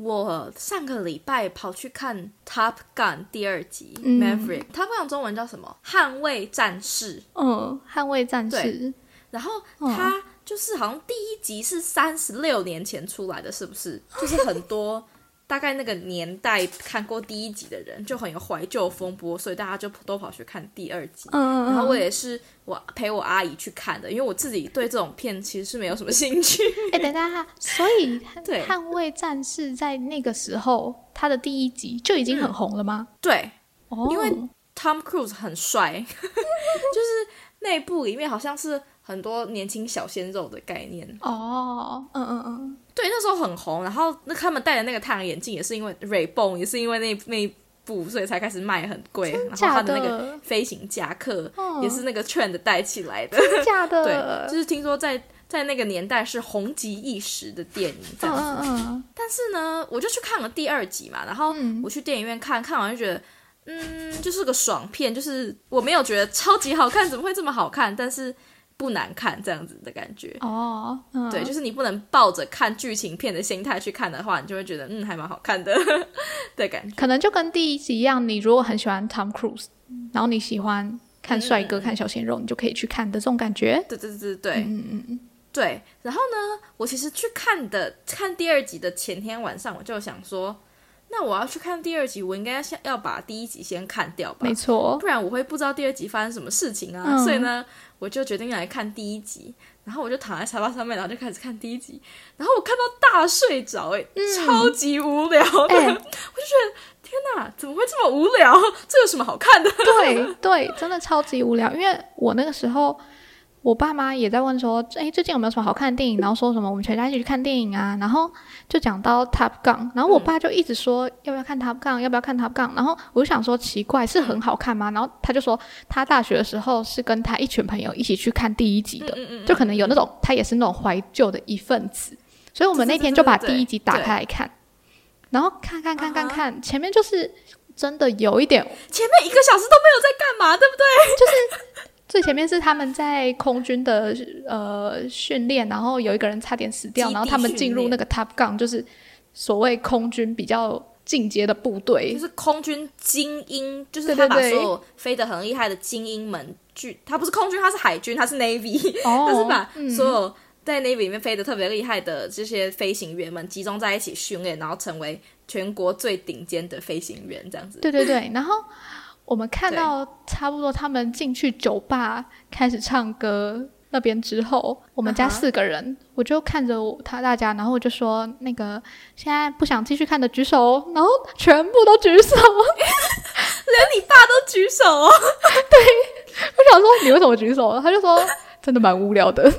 我上个礼拜跑去看《Top Gun》第二集《嗯 Maverick》，Top Gun 中文叫什么？捍卫战士。嗯，捍卫战士对。然后它就是好像第一集是三十六年前出来的，是不是？就是很多大概那个年代看过第一集的人就很有怀旧风波，所以大家就都跑去看第二集。嗯，然后我也是我陪我阿姨去看的，因为我自己对这种片其实是没有什么兴趣。哎、等一下，所以 对捍卫战士在那个时候，他的第一集就已经很红了吗？对，哦，因为 Tom Cruise 很帅，就是那部里面好像是很多年轻小鲜肉的概念。哦，嗯嗯嗯，对，那时候很红，然后那他们戴的那个太阳眼镜也是因为 Ray Ban，也是因为那那一部，所以才开始卖很贵。然后假他的那的个飞行夹克嗯也是那个 trend 带起来的。真假 对，的，就是听说在在那个年代是红极一时的电影这样子。嗯嗯嗯，但是呢，我就去看了第二集嘛，然后嗯我去电影院看，看完就觉得，嗯，就是个爽片，就是我没有觉得超级好看，怎么会这么好看？但是不难看这样子的感觉。哦，嗯，对，就是你不能抱着看剧情片的心态去看的话，你就会觉得嗯还蛮好看的 的感觉。可能就跟第一集一样，你如果很喜欢 Tom Cruise，然后你喜欢看帅哥、看小鲜肉，你就可以去看的这种感觉。对对对对对、嗯嗯嗯，对。然后呢，我其实去看的看第二集的前天晚上，我就想说，那我要去看第二集，我应该先要把第一集先看掉吧没，错不。然我会不知道第二集发生什么事情啊。嗯所以呢，我就决定来看第一集。然后我就躺在沙发上面，然后就开始看第一集。然后我看到大睡着、欸，超级无聊的。我就觉得天哪，怎么会这么无聊？这有什么好看的？对对，真的超级无聊。因为我那个时候，我爸妈也在问说，哎，最近有没有什么好看的电影？然后说什么我们全家一起去看电影啊。然后就讲到 Top Gun，然后我爸就一直说要不要看 Top Gun，要不要看 Top Gun。然后我就想说奇怪，是很好看吗？然后他就说他大学的时候是跟他一群朋友一起去看第一集的，嗯嗯嗯就可能有那种他也是那种怀旧的一份子。所以我们那天就把第一集打开来看，然后看看看看看，前面就是真的有一点前面一个小时都没有在干嘛，对不对？最前面是他们在空军的呃训练，然后有一个人差点死掉，然后他们进入那个 Top Gun，就是所谓空军比较进阶的部队就。是空军精英，就是他把所有飞得很厉害的精英们聚，他不是空军，他是海军，他是 Navy，哦他是把嗯所有在 Navy 里面飞得特别厉害的这些飞行员们集中在一起训练，然后成为全国最顶尖的飞行员，这样子。对对对，然后我们看到差不多他们进去酒吧开始唱歌那边之后，我们家四个人我就看着他大家，然后我就说那个现在不想继续看的举手哦，然后全部都举手。连你爸都举手哦，我想说你为什么举手？他就说真的蛮无聊的。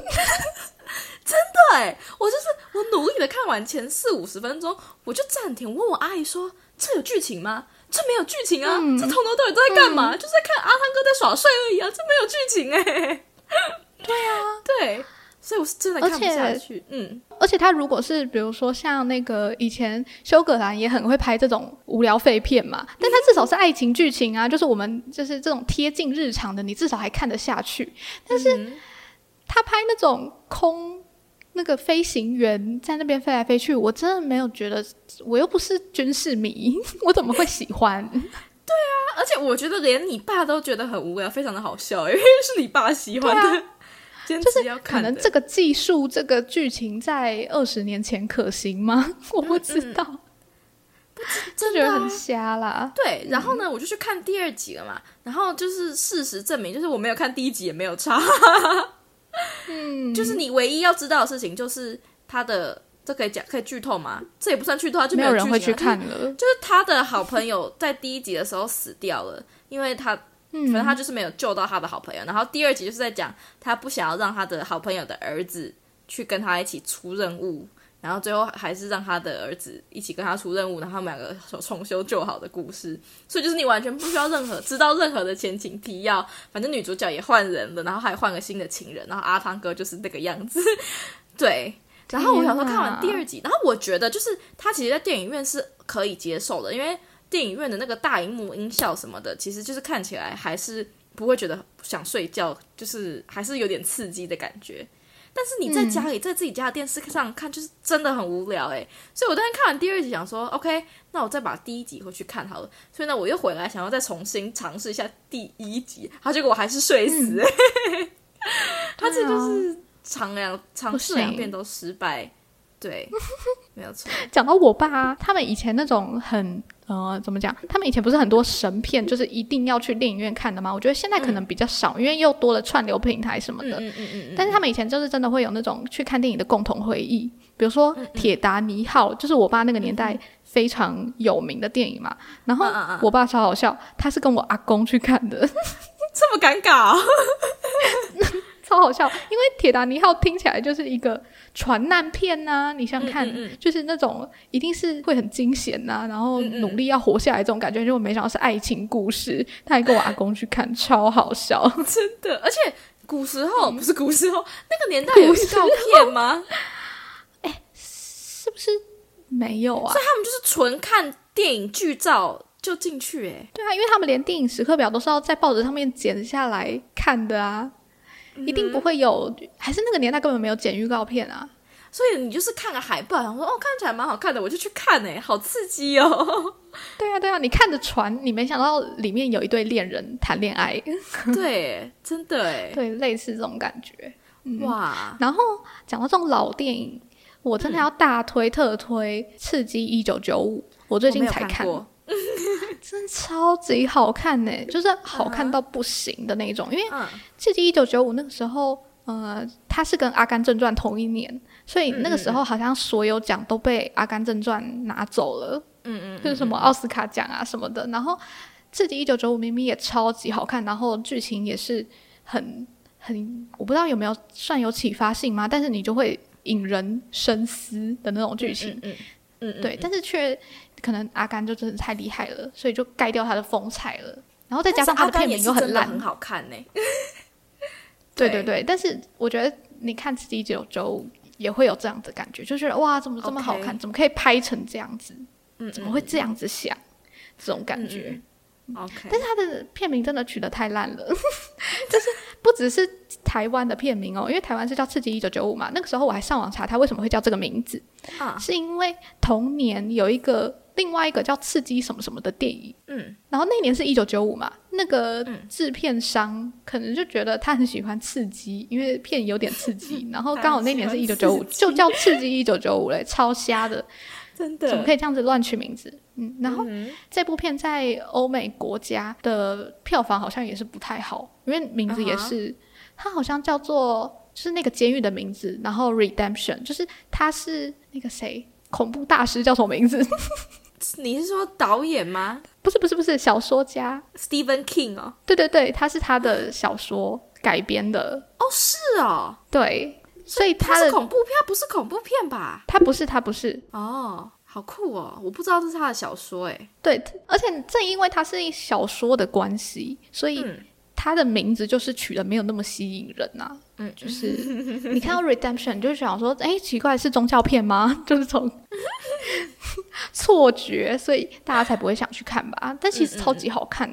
对我就是我努力的看完前四五十分钟，我就暂停，我问我阿姨说：“这有剧情吗？”这没有剧情啊，嗯。这从头到尾都在干嘛？就是在看阿汤哥在耍帅而已啊，这没有剧情哎、对啊，对，所以我是真的看不下去。嗯，而且他如果是比如说像那个以前修格兰也很会拍这种无聊废片嘛，但他至少是爱情剧情啊，就是我们就是这种贴近日常的，你至少还看得下去。但是嗯他拍那种空那个飞行员在那边飞来飞去，我真的没有觉得，我又不是军事迷，我怎么会喜欢？对啊而且我觉得连你爸都觉得很无聊，非常的好笑，因为是你爸喜欢的，就是可。能这个技术、这个剧情在二十年前可行吗？我不知道，就觉得很瞎啦。对，然后呢，我就去看第二集了嘛。然后就是事实证明，就是我没有看第一集也没有差。嗯，就是你唯一要知道的事情，就是他的这可以讲可以剧透吗？这也不算剧透，啊，就没有有人会去看了。就是就是他的好朋友在第一集的时候死掉了，因为他嗯反正他就是没有救到他的好朋友。然后第二集就是在讲他不想要让他的好朋友的儿子去跟他一起出任务，然后最后还是让他的儿子一起跟他出任务，然后他们两个重修旧好的故事。所以就是你完全不需要任何知道任何的前情提要，反正女主角也换人了，然后还换个新的情人，然后阿汤哥就是那个样子。对，然后我想说看完第二集，然后我觉得就是他其实，在电影院是可以接受的，因为电影院的那个大荧幕音效什么的，其实就是看起来还是不会觉得想睡觉，就是还是有点刺激的感觉。但是你在家里，在自己家的电视上看，就是真的很无聊哎。所以我当时看完第二集，想说，OK，那我再把第一集回去看好了。所以呢，我又回来想要再重新尝试一下第一集，好，结果我还是睡死。他这就是尝两尝试两遍都失败，对，没有错。讲到我爸，他们以前那种很。呃，怎么讲？他们以前不是很多神片，就是一定要去电影院看的吗？我觉得现在可能比较少，因为又多了串流平台什么的。嗯嗯嗯但是他们以前就是真的会有那种去看电影的共同回忆，比如说《铁达尼号》，就是我爸那个年代非常有名的电影嘛。然后我爸超好笑，他是跟我阿公去看的，这么尴尬。超好笑，因为《铁达尼号》听起来就是一个船难片呐，你想想看，就是那种一定是会很惊险呐，然后努力要活下来这种感觉，结果没想到是爱情故事。他还跟我阿公去看，超好笑，真的。而且古时候不是古时候那个年代有预告片吗？哎，是不是没有啊？所以他们就是纯看电影剧照就进去，哎，对啊，因为他们连电影时刻表都是要在报纸上面剪下来看的啊。一定不会有，还是那个年代根本没有剪预告片啊！所以你就是看个海报，想说哦，看起来蛮好看的，我就去看哎，好刺激哦！对啊，对啊，你看着船，你没想到里面有一对恋人谈恋爱，对，真的哎，对，类似这种感觉，哇！然后讲到这种老电影，我真的要大推特推《刺激一九九五》，我最近才看。真超级好看呢，就是好看到不行的那种。因为《刺激一九九五》那个时候，呃，它是跟《阿甘正传》同一年，所以那个时候好像所有奖都被《阿甘正传》拿走了。嗯嗯，就是什么奥斯卡奖啊什么的。然后《刺激一九九五》明明也超级好看，然后剧情也是很很，我不知道有没有算有启发性吗？但是你就会引人深思的那种剧情。嗯嗯，对，但是却。可能阿甘就真的太厉害了，所以就盖掉他的风采了。然后再加上他的片名又很烂，很好看呢。对对对，但是我觉得你看《刺激九周》也会有这样的感觉，就觉得哇，怎么这么好看？怎么可以拍成这样子？嗯，怎么会这样子想？这种感觉。OK，但是他的片名真的取得太烂了，就是不只是台湾的片名哦，因为台湾是叫《刺激一九九五》嘛。那个时候我还上网查它为什么会叫这个名字，啊，是因为同年有一个。另外一个叫《刺激什么什么》的电影，嗯，然后那年是一九九五嘛，那个制片商可能就觉得他很喜欢刺激，因为片有点刺激，然后刚好那年是一九九五，就叫《刺激一九九五》嘞，超瞎的，真的，怎么可以这样子乱取名字？嗯，然后这部片在欧美国家的票房好像也是不太好，因为名字也是，它好像叫做就是那个监狱的名字，然后 Redemption，就是他是那个谁，恐怖大师叫什么名字？你是说导演吗？不是不是不是，小说家 Stephen King 哦。对对对，他是他的小说改编的。哦，是哦。对，所以它是恐怖片，不是恐怖片吧？它不是，它不是。哦，好酷哦！我不知道这是他的小说，哎。对，而且正因为它是小说的关系，所以。它的名字就是取的没有那么吸引人呐，嗯，就是你看到 redemption 就想说，哎，奇怪是宗教片吗？就是从错觉，所以大家才不会想去看吧。但其实超级好看，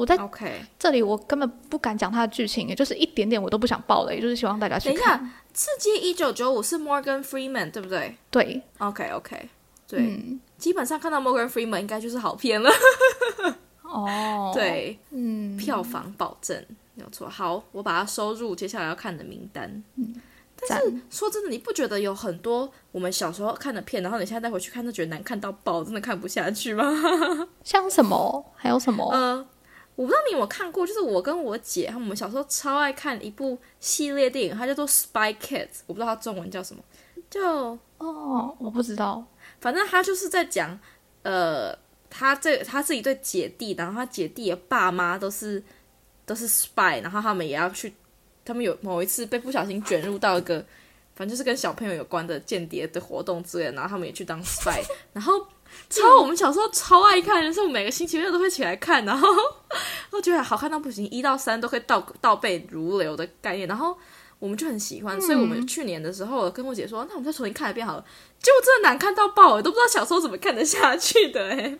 我在 OK 这里我根本不敢讲它的剧情，也就是一点点我都不想爆的，也就是希望大家去看。等一下，刺激一九九五是 Morgan Freeman 对不对？对，OK OK，对，基本上看到 Morgan Freeman 应该就是好片了。哦，对，嗯，票房保证没有错。好，我把它收入接下来要看的名单。嗯，但是说真的，你不觉得有很多我们小时候看的片，然后你现在再回去看，都觉得难看到爆，真的看不下去吗？像什么？还有什么？呃，我不知道你有没有看过，就是我跟我姐，他们小时候超爱看一部系列电影，它叫做《Spy Kids》，我不知道它中文叫什么，就哦，我不知道，反正他就是在讲，呃。他这他是一对姐弟，然后他姐弟的爸妈都是都是 spy，然后他们也要去，他们有某一次被不小心卷入到一个。反正就是跟小朋友有关的间谍的活动之类的，然后他们也去当 spy，然后超我们小时候超爱看的，是我每个星期六都会起来看，然后 我觉得好看到不行，一到三都会倒倒背如流的概念，然后我们就很喜欢，所以我们去年的时候跟我姐说，那我们再重新看一遍好了，结果真的难看到爆，我都不知道小时候怎么看得下去的，哎，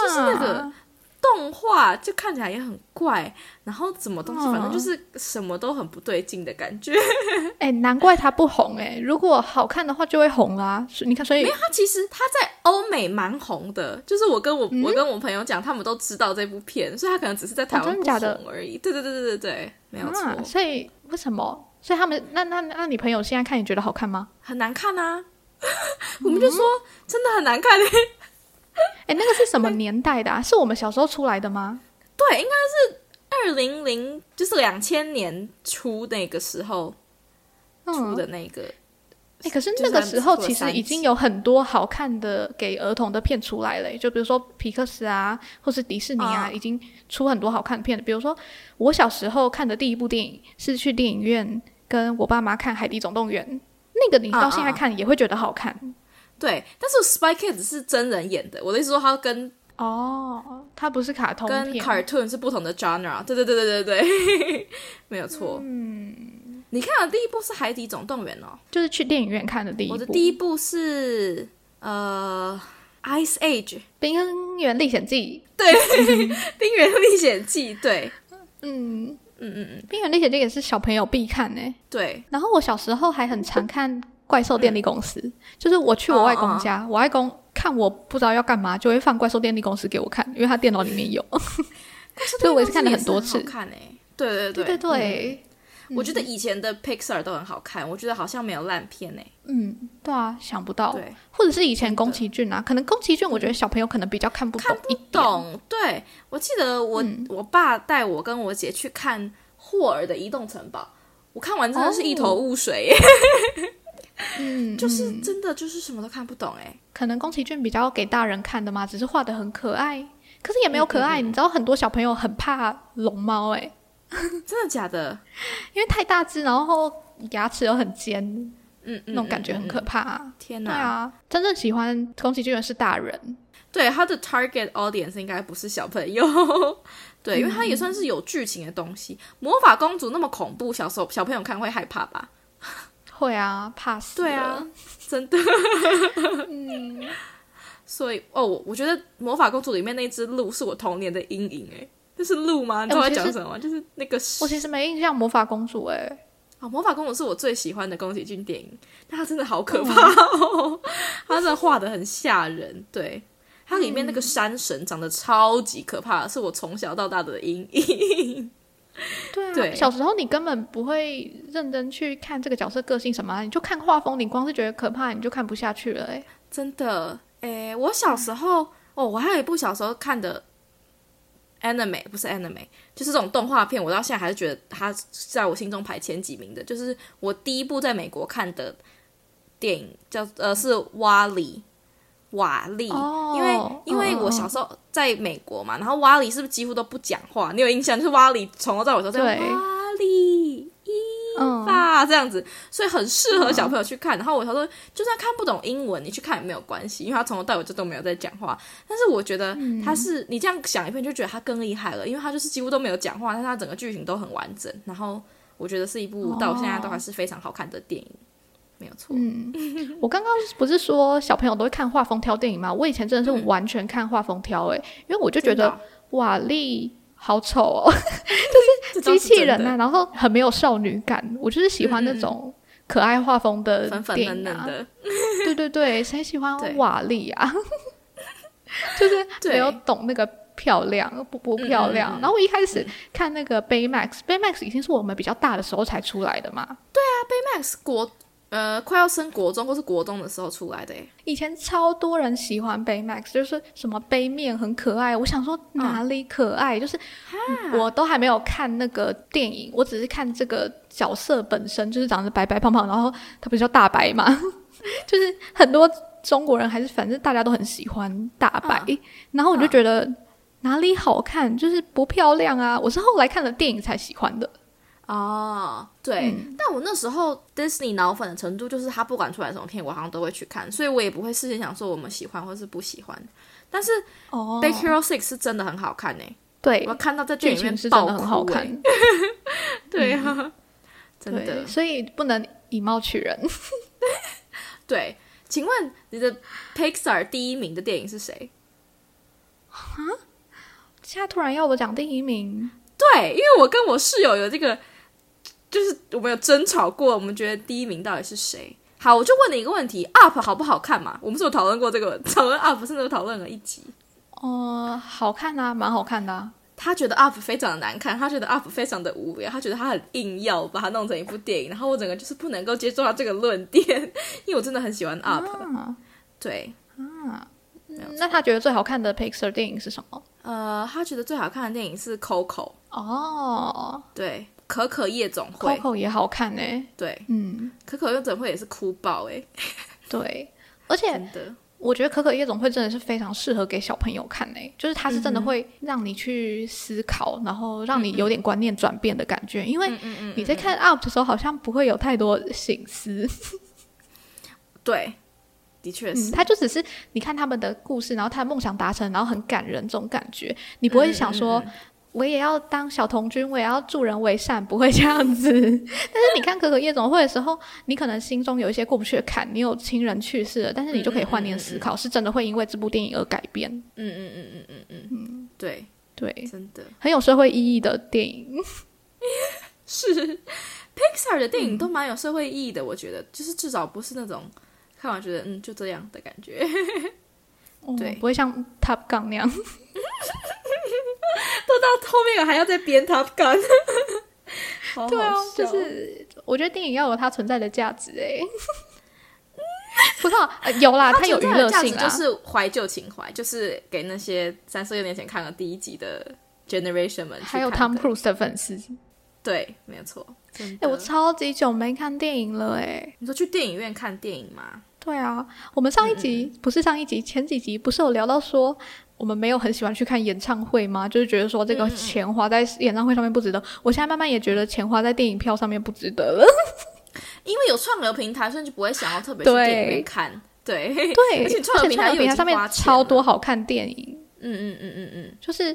就是那个。动画就看起来也很怪，然后什么东西，反正就是什么都很不对劲的感觉。哎，难怪它不红哎！如果好看的话就会红啊。你看，所以没有它其实它在欧美蛮红的，就是我跟我我跟我朋友讲，他们都知道这部片，所以他可能只是在台湾不红而已。对对对对对对，没有错。所以为什么？所以他们那那那你朋友现在看你觉得好看吗？很难看啊！我们就说真的很难看 哎，那个是什么年代的？是我们小时候出来的吗？对，应该是二零零，就是两千年初那个时候出的那个。哎，可是那个时候其实已经有很多好看的给儿童的片出来了，就比如说皮克斯啊，或是迪士尼啊，已经出很多好看的片比如说我小时候看的第一部电影是去电影院跟我爸妈看《海底总动员》，那个你到现在看也会觉得好看。对，但是 Spy Kids 是真人演的。我的意思说，他跟哦，他不是卡通，跟 cartoon 是不同的 genre。对对对对对对，没有错。嗯，你看的第一部是《海底总动员》哦，就是去电影院看的第一部。我的第一部是呃《Ice Age》冰原历险记。对，冰原历险记。对，嗯嗯嗯嗯，冰原历险记也是小朋友必看呢。对，然后我小时候还很常看。怪兽电力公司，就是我去我外公家，我外公看我不知道要干嘛，就会放怪兽电力公司给我看，因为他电脑里面有，所以我也是看了很多次。看诶，对对对对对，我觉得以前的 Pixar 都很好看，我觉得好像没有烂片诶。嗯，对啊，想不到，对，或者是以前宫崎骏啊，可能宫崎骏我觉得小朋友可能比较看不懂一懂。对，我记得我我爸带我跟我姐去看霍尔的移动城堡，我看完真的是一头雾水。嗯，就是真的就是什么都看不懂哎，可能宫崎骏比较给大人看的嘛，只是画的很可爱，可是也没有可爱。你知道很多小朋友很怕龙猫哎，真的假的？因为太大只，然后牙齿又很尖，嗯，那种感觉很可怕。天哪！对啊，真正喜欢宫崎骏的是大人，对他的 target audience 应该不是小朋友，对，因为他也算是有剧情的东西。魔法公主那么恐怖，小时候小朋友看会害怕吧？会啊，怕死。对啊，真的。嗯，所以哦，我我觉得《魔法公主》里面那只鹿是我童年的阴影哎，那是鹿吗？你知道我在讲什么？就是那个……我其实没印象《魔法公主》哎。啊，《魔法公主》是我最喜欢的宫崎骏电影，但它真的好可怕哦，它真的画的很吓人。对，它里面那个山神长得超级可怕，是我从小到大的阴影。对啊，小时候你根本不会认真去看这个角色个性什么，你就看画风，你光是觉得可怕，你就看不下去了。哎，真的，哎，我小时候哦，我还有一部小时候看的 anime，不是 anime，就是这种动画片，我到现在还是觉得它在我心中排前几名的。就是我第一部在美国看的电影叫呃是瓦里。瓦力，因为因为我小时候在美国嘛，然后瓦力是不是几乎都不讲话？你有印象？就是瓦力从头到尾都在瓦力伊法这样子，所以很适合小朋友去看。然后我小时候，就算看不懂英文，你去看也没有关系，因为他从头到尾就都没有在讲话。但是我觉得他是你这样想一遍，就觉得他更厉害了，因为他就是几乎都没有讲话，但是他整个剧情都很完整。然后我觉得是一部到现在都还是非常好看的电影。没有错。嗯，我刚刚不是说小朋友都会看画风挑电影吗？我以前真的是完全看画风挑，哎，因为我就觉得瓦力好丑哦，就是机器人啊，然后很没有少女感。我就是喜欢那种可爱画风的电影啊。对对对，谁喜欢瓦力啊？就是没有懂那个漂亮不不漂亮。然后我一开始看那个 Baymax，Baymax 已经是我们比较大的时候才出来的嘛。对啊，Baymax 国。呃，快要升国中或是国中的时候出来的诶。以前超多人喜欢杯 Max，就是什么杯面很可爱。我想说哪里可爱？就是我都还没有看那个电影，我只是看这个角色本身，就是长得白白胖胖，然后他不是叫大白嘛？就是很多中国人还是反正大家都很喜欢大白，然后我就觉得哪里好看？就是不漂亮啊！我是后来看了电影才喜欢的。哦，对，嗯但我那时候 Disney 脑粉的程度，就是他不管出来什么片，我好像都会去看，所以我也不会事先想说我们喜欢或是不喜欢。但是哦《Big Hero Six》是真的很好看呢、对我，看到在电剧影院情是真的爆哭、很好看欸。对啊，真的，所以不能以貌取人。对。请问你的 Pixar 第一名的电影是谁？啊现在突然要我讲第一名，对，因为我跟我室友有这个，就是我们有争吵过，我们觉得第一名到底是谁？好，我就问你一个问题：Up 好不好看嘛？我们是有讨论过这个，讨论 Up 甚至有讨论了一集。哦、好看啊，蛮好看的、啊。他觉得 Up 非常的难看，他觉得 Up 非常的无聊，他觉得他很硬要把它弄成一部电影，然后我整个就是不能够接受他这个论点，因为我真的很喜欢 Up。啊，对，那他觉得最好看的 Pixar 电影是什么？呃，他觉得最好看的电影是 Coco，哦对，可可夜总会，，Coco 也好看呢、对，嗯，可可夜总会也是哭爆哎、对，而且 真的，我觉得可可夜总会真的是非常适合给小朋友看诶、就是它是真的会让你去思考，然后让你有点观念转变的感觉。因为你在看 Up 的时候，好像不会有太多醒思，对，的确是。嗯，，它就只是你看他们的故事，然后他的梦想达成，然后很感人这种感觉，你不会想说。我也要当小童军，我也要助人为善，不会这样子。但是你看可可夜总会的时候，你可能心中有一些过不去的坎，你有亲人去世了，但是你就可以换念思考，是真的会因为这部电影而改变。嗯嗯嗯嗯嗯嗯嗯，对，对，真的很有社会意义的电影。是 Pixar 的电影都蛮有社会意义的，我觉得，就是至少不是那种看完觉得嗯就这样的感觉。对哦不会像 Top Gun 那样。都到后面还要再编 Top Gun，好好对啊，就是我觉得电影要有它存在的价值哎。不知道、呃有啦，它有娱乐性啦。就是怀旧情怀，就是给那些三四六年前看了第一集的 generation 们去还有看 Tom 的 Cruise 的粉丝，对，没有错。真哎、的我超级久没看电影了哎。你说去电影院看电影吗？对啊，我们上一集、不是上一集，前几集不是有聊到说我们没有很喜欢去看演唱会吗？就是觉得说这个钱花在演唱会上面不值得。我现在慢慢也觉得钱花在电影票上面不值得了。因为有串流平台，所以就不会想要特别去对电影院看。对，对，而且串流平台上面超多好看电影，嗯嗯嗯嗯嗯，就是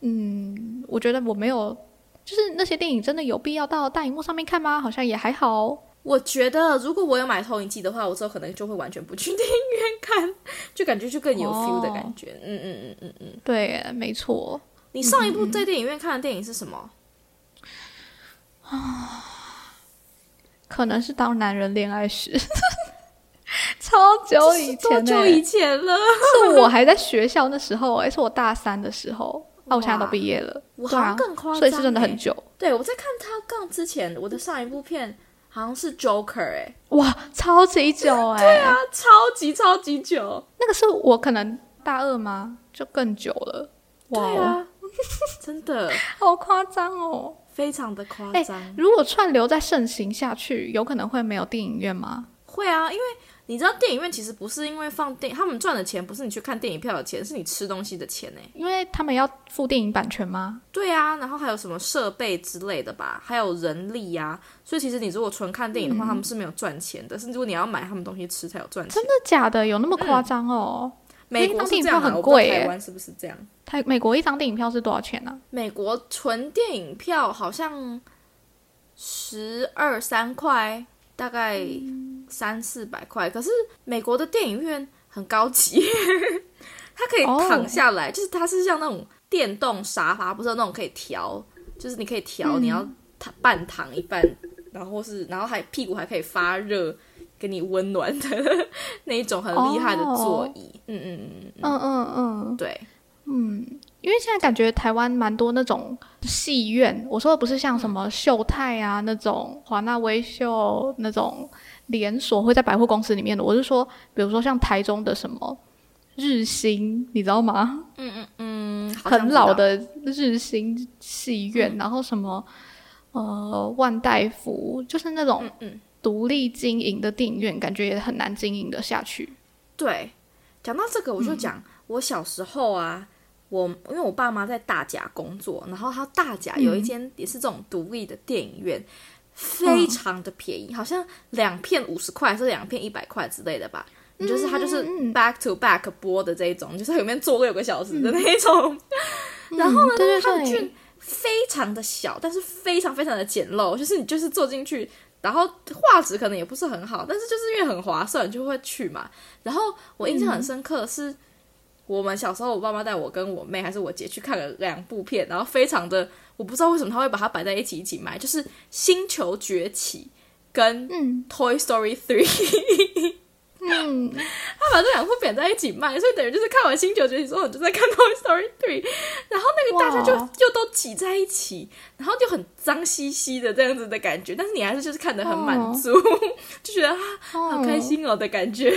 嗯，我觉得我没有，就是那些电影真的有必要到大荧幕上面看吗？好像也还好。我觉得如果我有买投影机的话，我之后可能就会完全不去电影院看，就感觉就更有 feel 的感觉。嗯嗯嗯嗯嗯。对，没错。你上一部在电影院看的电影是什么？啊可能是当男人恋爱时，超久以前、多欸，久以前了？是我还在学校那时候、欸，是我大三的时候，啊，我现在都毕业了，我好像更夸张、所以是真的很欸。久，对，我在看《他杠》之前，我的上一部片好像是《Joker》哎，哇，超级久哎、对啊，超级超级久。那个是我可能大二吗？就更久了，对啊，真的好夸张哦！非常的夸哎张。如果串流再盛行下去，有可能会没有电影院吗？会啊，因为你知道电影院其实不是因为放电，他们赚的钱不是你去看电影票的钱，是你吃东西的钱呢。因为他们要付电影版权吗？对啊，然后还有什么设备之类的吧，还有人力呀、所以其实你如果纯看电影的话，他们是没有赚钱的，甚至如果你要买他们东西吃才有赚钱真。的假的？有那么夸张哦？美国电影票很贵耶台湾是不是这样？台美国一张电影票是多少钱呢、美国纯电影票好像十二三块，大概三四百块。可是美国的电影院很高级，它可以哦躺下来就是它是像那种电动沙发，不是有那种可以调，就是你可以调，嗯。你要躺半躺一半，然后是然后还屁股还可以发热。给你温暖的那一种很厉害的座椅，嗯嗯嗯嗯，嗯嗯嗯，对，因为现在感觉台湾蛮多那种戏院，我说的不是像什么秀泰啊那种华纳威秀那种连锁会在百货公司里面的，我是说，比如说像台中的什么日新，你知道吗？嗯，嗯嗯很老的日新戏院，然后什么呃万代福，就是那种嗯嗯。独立经营的电影院，感觉也很难经营的下去。对，讲到这个，我就讲、我小时候啊，我因为我爸妈在大甲工作，然后他大甲有一间也是这种独立的电影院，非常的便宜，好像两片五十块，还是两片一百块之类的吧。你就是它就是 back to back 播的这一种，就是里面坐六个小时的那一种。然后呢，对它的对对剧非常的小，但是非常非常的简陋，就是你就是坐进去，然后画质可能也不是很好，但是就是因为很划算，就会去嘛。然后我印象很深刻的是，我们小时候我爸妈带我跟我妹还是我姐去看了两部片，然后非常的我不知道为什么他会把它摆在一起一起卖，就是《星球崛起》跟《嗯。Toy Story Three 》。嗯，他把这两部扁在一起卖，所以等于就是看完《星球崛起》之后，你就在看 《Toy Story Three》，然后那个大家就哇。就都挤在一起，然后就很脏兮兮的这样子的感觉，但是你还是就是看得很满足，就觉得啊好开心哦的感觉。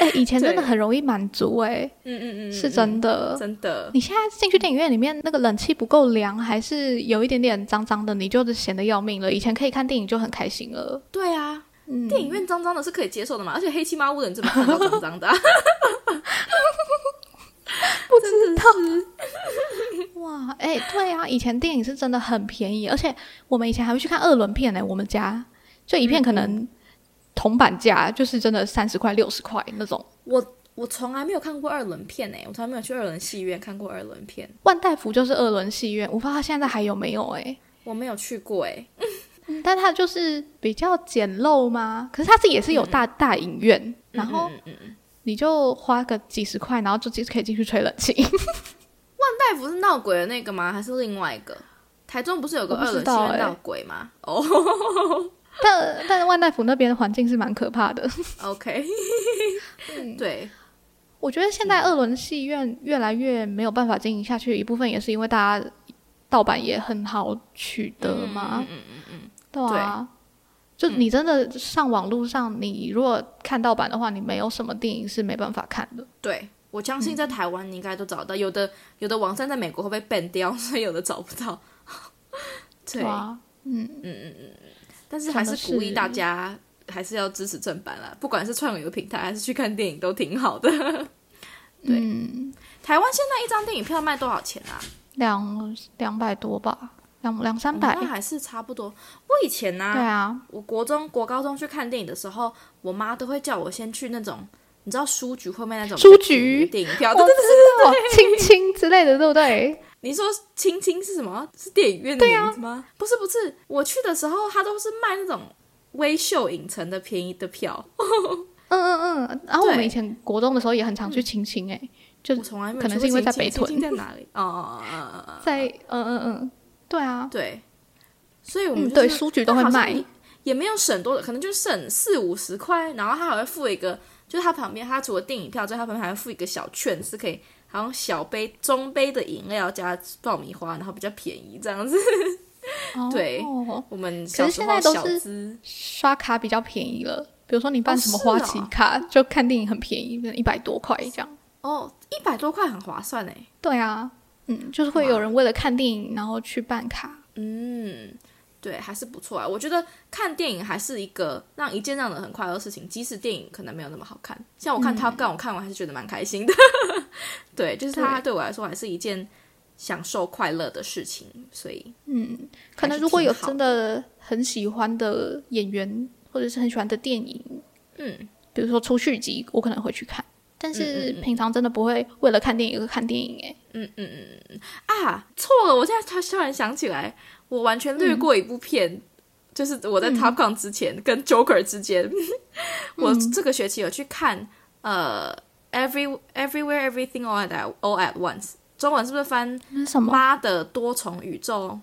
哎、以前真的很容易满足、哎，嗯嗯嗯，是真的。真的。你现在进去电影院里面，那个冷气不够凉，还是有一点点脏脏的，你就是闲得要命了。以前可以看电影就很开心了。对啊，嗯，电影院脏脏的是可以接受的嘛，而且黑漆麻乌的你怎么看到脏脏的、啊？不知道。哇，哎、对啊，以前电影是真的很便宜，而且我们以前还会去看二轮片呢、我们家就一片可能铜板价就是真的三十块、六十块那种。我我从来没有看过二轮片诶、我从来没有去二轮戏院看过二轮片，万代福就是二轮戏院，我不知道它现在还有没有哎、我没有去过诶、嗯但它就是比较简陋吗？可是它自己也是有大、大影院，然后你就花个几十块，然后就可以进去吹冷气。大夫是闹鬼的那个吗？还是另外一个？台中不是有个二轮戏院闹鬼吗？哦 但 但是万代福那边的环境是蛮可怕的。OK，对，我觉得现在二轮戏院越来越没有办法经营下去，一部分也是因为大家盗版也很好取得嘛，嗯嗯嗯嗯，对啊。就你真的上网路上，你如果看盗版的话，你没有什么电影是没办法看的。对。我相信在台湾你应该都找得到，有的有的网站在美国会被 ban 掉，所以有的找不到。对，啊，嗯嗯嗯，但是还是鼓励大家还是要支持正版啦，不管是串流平台还是去看电影都挺好的。对嗯，台湾现在一张电影票卖多少钱啊？两两百多吧，两两三百。那还是差不多。我以前呢、对啊，我国中、国高中去看电影的时候，我妈都会叫我先去那种，你知道书局后面那种书局电影票，对对对对。知道亲亲之类的，对不对？你说青青是什么？是电影院的名字吗？不是不是，我去的时候，他都是卖那种微秀影城的便宜的票，嗯嗯嗯。然后我们以前国中的时候也很常去亲亲，哎，就我从来没有可能是因为在北青青青屯在哪里？哦哦哦哦哦，在嗯嗯嗯，对啊，对，所以我们对，书局都会卖也，没有省多的，可能就省四五十块，然后他还会付一个，就是它旁边，它除了电影票之外，他旁边还会附一个小券，是可以好像小杯、中杯的饮料加爆米花，然后比较便宜这样子。对哦我们可是现小时候小在都刷卡比较便宜了。比如说你办哦什么花旗卡，就看电影很便宜，一百多块这样。哦，一百多块很划算哎。对啊，嗯，就是会有人为了看电影然后去办卡。嗯，对，还是不错啊。我觉得看电影还是一个让一件让人很快乐的事情，即使电影可能没有那么好看。像我看嗯 Top Gun，、我看完还是觉得蛮开心的。对，就是它对我来说还是一件享受快乐的事情，所以嗯，可能如果有真的很喜欢的演员，或者是很喜欢的电影，嗯，比如说出续集，我可能会去看。但是平常真的不会为了看电影而看电影、欸，嗯嗯嗯嗯啊，错了！我现在突突然想起来，我完全略过一部片，就是我在 Top Gun 之前、跟 Joker 之间，我这个学期有去看呃 Every Everywhere Everything All at All at Once，中文是不是翻什么？妈的多重宇宙？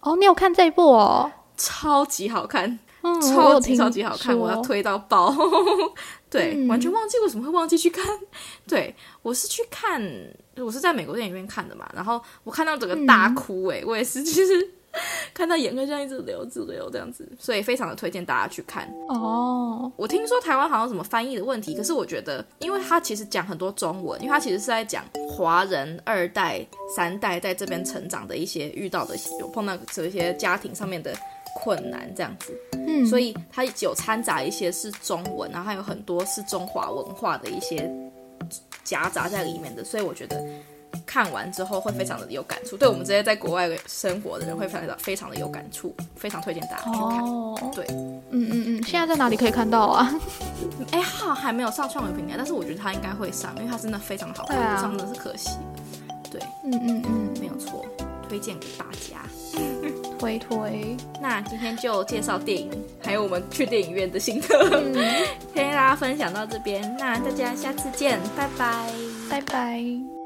哦，你有看这一部哦？超级好看，嗯，超级超级好看，说我要推到爆。对，嗯完全忘记为什么会忘记去看。对我是去看，我是在美国电影院看的嘛，然后我看到整个大哭、欸，我也是，就是 看到眼泪这样一直流，一直流这样子，所以非常的推荐大家去看。哦，我听说台湾好像有什么翻译的问题，可是我觉得，因为他其实讲很多中文，因为他其实是在讲华人二代、三代在这边成长的一些遇到的有碰到这些家庭上面的困难这样子，嗯，所以它有掺杂一些是中文，然后还有很多是中华文化的一些夹杂在里面的，所以我觉得看完之后会非常的有感触，对我们这些在国外生活的人会非常的非常的有感触，非常推荐大家去看。哦，对，嗯嗯嗯，现在在哪里可以看到啊？哎，好还没有上创维平台，但是我觉得它应该会上，因为它真的非常好看，上真的是可惜。对，嗯嗯嗯，没有错，推荐给大家。推推，那今天就介绍电影，还有我们去电影院的心得，嗯，先跟大家分享到这边。那大家下次见，拜拜。拜拜。